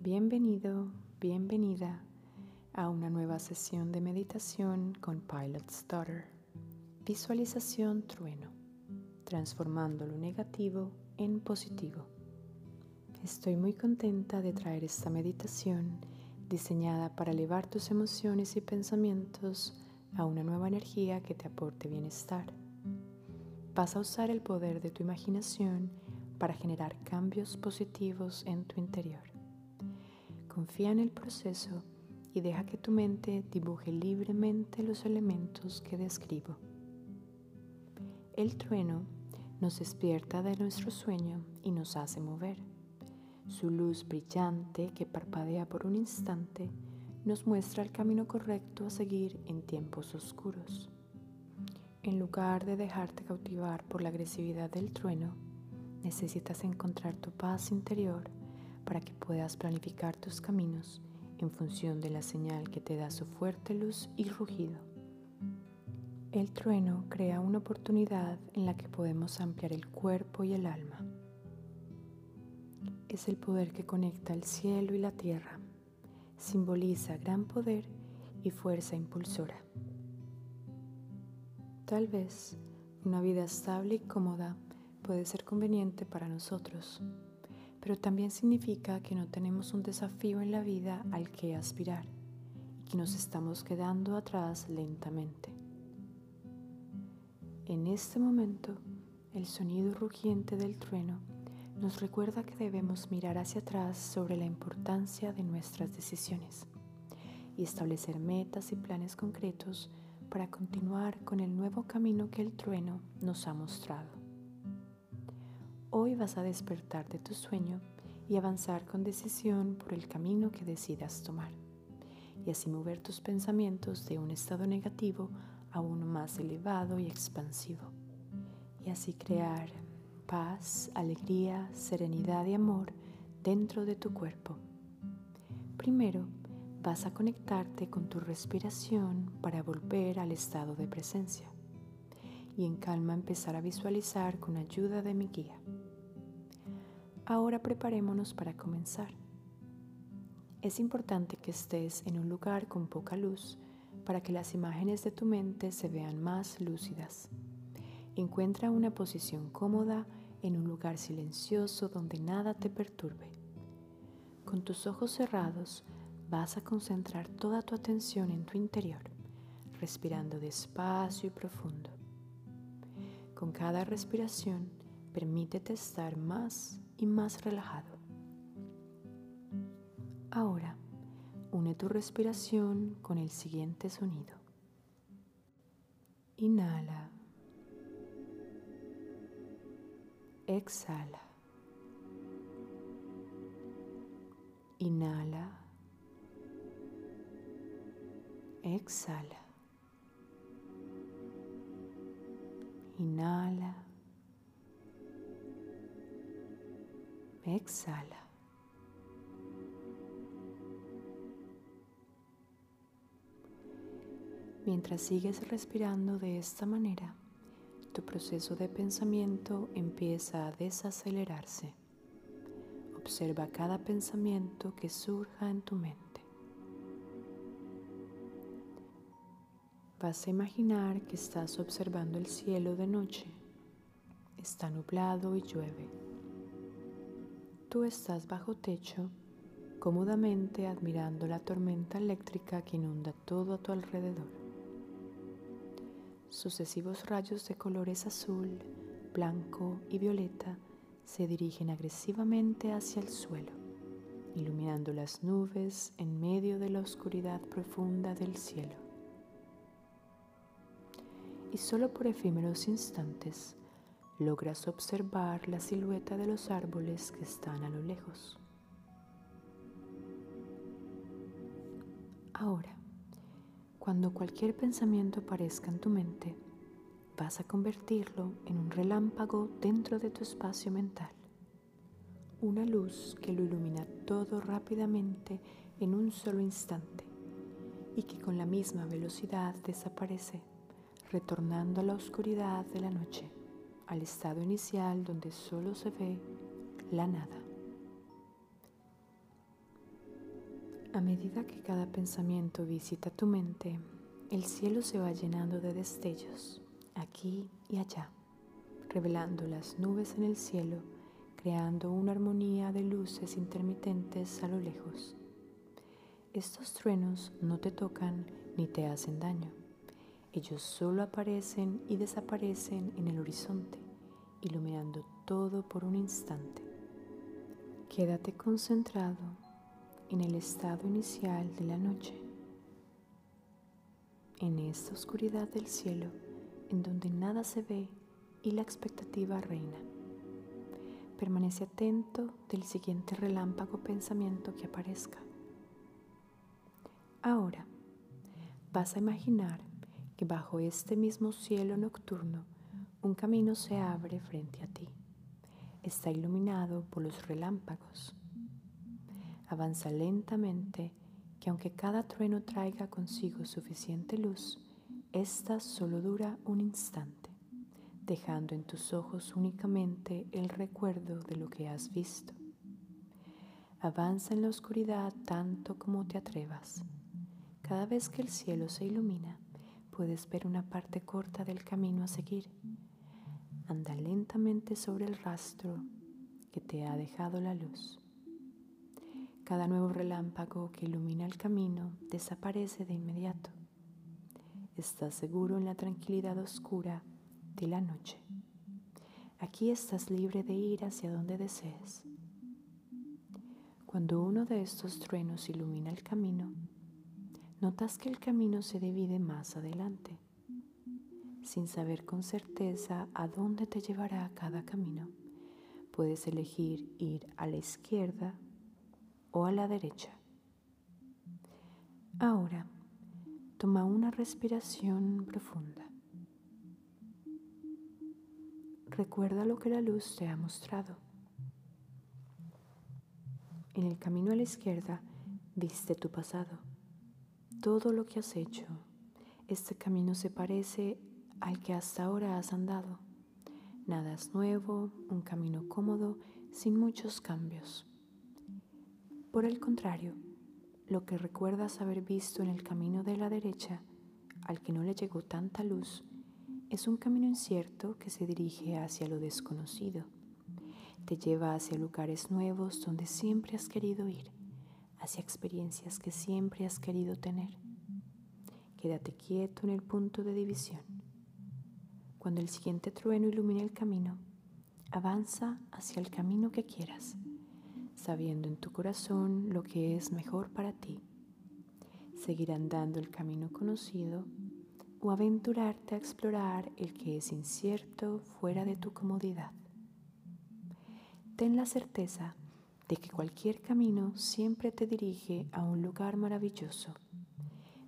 Bienvenido, bienvenida a una nueva sesión de meditación con Pilot's Daughter. Visualización trueno, transformando lo negativo en positivo. Estoy muy contenta de traer esta meditación diseñada para elevar tus emociones y pensamientos a una nueva energía que te aporte bienestar. Vas a usar el poder de tu imaginación para generar cambios positivos en tu interior. Confía en el proceso y deja que tu mente dibuje libremente los elementos que describo. El trueno nos despierta de nuestro sueño y nos hace mover. Su luz brillante que parpadea por un instante nos muestra el camino correcto a seguir en tiempos oscuros. En lugar de dejarte cautivar por la agresividad del trueno, necesitas encontrar tu paz interior para que puedas planificar tus caminos en función de la señal que te da su fuerte luz y rugido. El trueno crea una oportunidad en la que podemos ampliar el cuerpo y el alma. Es el poder que conecta el cielo y la tierra. Simboliza gran poder y fuerza impulsora. Tal vez una vida estable y cómoda puede ser conveniente para nosotros pero también significa que no tenemos un desafío en la vida al que aspirar y que nos estamos quedando atrás lentamente. En este momento, el sonido rugiente del trueno nos recuerda que debemos mirar hacia atrás sobre la importancia de nuestras decisiones y establecer metas y planes concretos para continuar con el nuevo camino que el trueno nos ha mostrado. Hoy vas a despertar de tu sueño y avanzar con decisión por el camino que decidas tomar, y así mover tus pensamientos de un estado negativo a uno más elevado y expansivo, y así crear paz, alegría, serenidad y amor dentro de tu cuerpo. Primero, vas a conectarte con tu respiración para volver al estado de presencia y en calma empezar a visualizar con ayuda de mi guía. Ahora preparémonos para comenzar. Es importante que estés en un lugar con poca luz para que las imágenes de tu mente se vean más lúcidas. Encuentra una posición cómoda en un lugar silencioso donde nada te perturbe. Con tus ojos cerrados vas a concentrar toda tu atención en tu interior, respirando despacio y profundo. Con cada respiración, permítete estar más y más relajado. Ahora, une tu respiración con el siguiente sonido. Inhala. Exhala. Inhala. Exhala. Inhala. Exhala. Mientras sigues respirando de esta manera, tu proceso de pensamiento empieza a desacelerarse. Observa cada pensamiento que surja en tu mente. Vas a imaginar que estás observando el cielo de noche. Está nublado y llueve. Tú estás bajo techo, cómodamente admirando la tormenta eléctrica que inunda todo a tu alrededor. Sucesivos rayos de colores azul, blanco y violeta se dirigen agresivamente hacia el suelo, iluminando las nubes en medio de la oscuridad profunda del cielo. Y solo por efímeros instantes, logras observar la silueta de los árboles que están a lo lejos. Ahora, cuando cualquier pensamiento aparezca en tu mente, vas a convertirlo en un relámpago dentro de tu espacio mental, una luz que lo ilumina todo rápidamente en un solo instante y que con la misma velocidad desaparece, retornando a la oscuridad de la noche al estado inicial donde solo se ve la nada. A medida que cada pensamiento visita tu mente, el cielo se va llenando de destellos, aquí y allá, revelando las nubes en el cielo, creando una armonía de luces intermitentes a lo lejos. Estos truenos no te tocan ni te hacen daño. Ellos solo aparecen y desaparecen en el horizonte, iluminando todo por un instante. Quédate concentrado en el estado inicial de la noche, en esta oscuridad del cielo en donde nada se ve y la expectativa reina. Permanece atento del siguiente relámpago pensamiento que aparezca. Ahora, vas a imaginar que bajo este mismo cielo nocturno un camino se abre frente a ti. Está iluminado por los relámpagos Avanza lentamente, que aunque cada trueno traiga consigo suficiente luz, ésta solo dura un instante, dejando en tus ojos únicamente el recuerdo de lo que has visto. Avanza en la oscuridad tanto como te atrevas. Cada vez que el cielo se ilumina, puedes ver una parte corta del camino a seguir. Anda lentamente sobre el rastro que te ha dejado la luz. Cada nuevo relámpago que ilumina el camino desaparece de inmediato. Estás seguro en la tranquilidad oscura de la noche. Aquí estás libre de ir hacia donde desees. Cuando uno de estos truenos ilumina el camino, notas que el camino se divide más adelante, sin saber con certeza a dónde te llevará cada camino. Puedes elegir ir a la izquierda o a la derecha. Ahora, toma una respiración profunda. Recuerda lo que la luz te ha mostrado. En el camino a la izquierda viste tu pasado, todo lo que has hecho. Este camino se parece al que hasta ahora has andado. Nada es nuevo, un camino cómodo, sin muchos cambios. Por el contrario, lo que recuerdas haber visto en el camino de la derecha, al que no le llegó tanta luz, es un camino incierto que se dirige hacia lo desconocido. Te lleva hacia lugares nuevos donde siempre has querido ir, hacia experiencias que siempre has querido tener. Quédate quieto en el punto de división. Cuando el siguiente trueno ilumine el camino, avanza hacia el camino que quieras sabiendo en tu corazón lo que es mejor para ti. Seguir andando el camino conocido o aventurarte a explorar el que es incierto fuera de tu comodidad. Ten la certeza de que cualquier camino siempre te dirige a un lugar maravilloso,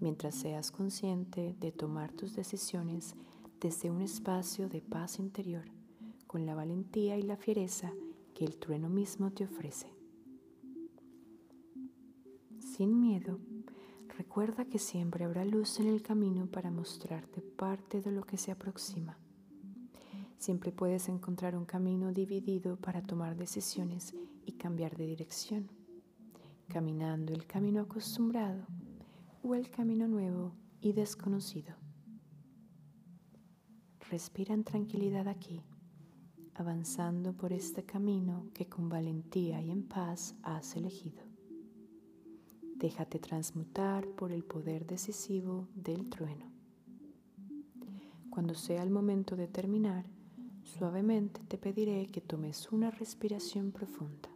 mientras seas consciente de tomar tus decisiones desde un espacio de paz interior, con la valentía y la fiereza que el trueno mismo te ofrece sin miedo, recuerda que siempre habrá luz en el camino para mostrarte parte de lo que se aproxima. Siempre puedes encontrar un camino dividido para tomar decisiones y cambiar de dirección, caminando el camino acostumbrado o el camino nuevo y desconocido. Respira en tranquilidad aquí, avanzando por este camino que con valentía y en paz has elegido. Déjate transmutar por el poder decisivo del trueno. Cuando sea el momento de terminar, suavemente te pediré que tomes una respiración profunda.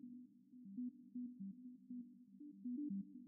Thank you.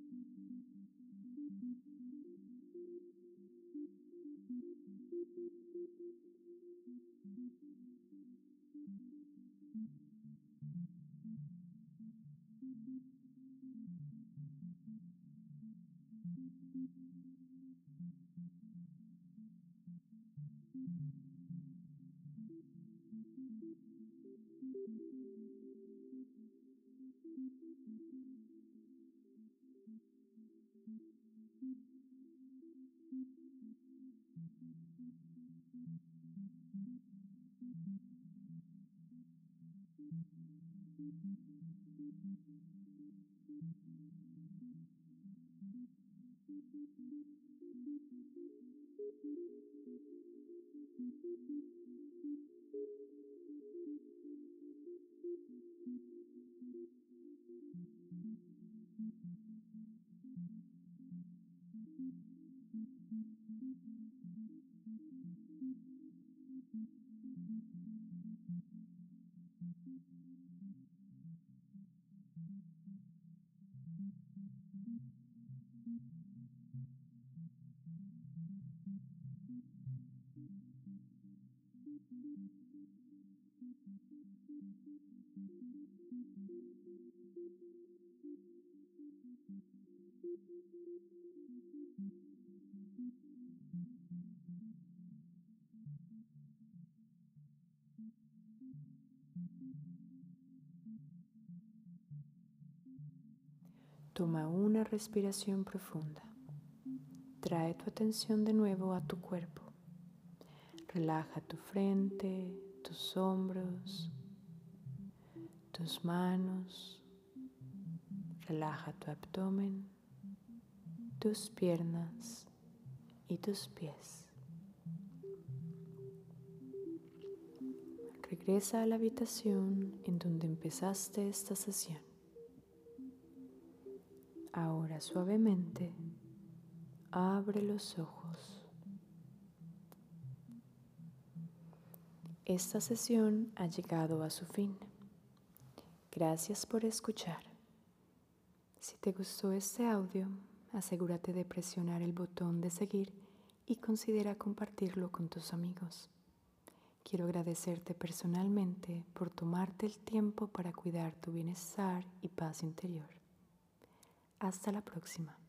Toma una respiración profunda. Trae tu atención de nuevo a tu cuerpo. Relaja tu frente, tus hombros, tus manos. Relaja tu abdomen, tus piernas y tus pies. Regresa a la habitación en donde empezaste esta sesión. Ahora suavemente abre los ojos. Esta sesión ha llegado a su fin. Gracias por escuchar. Si te gustó este audio, asegúrate de presionar el botón de seguir y considera compartirlo con tus amigos. Quiero agradecerte personalmente por tomarte el tiempo para cuidar tu bienestar y paz interior. Hasta la próxima.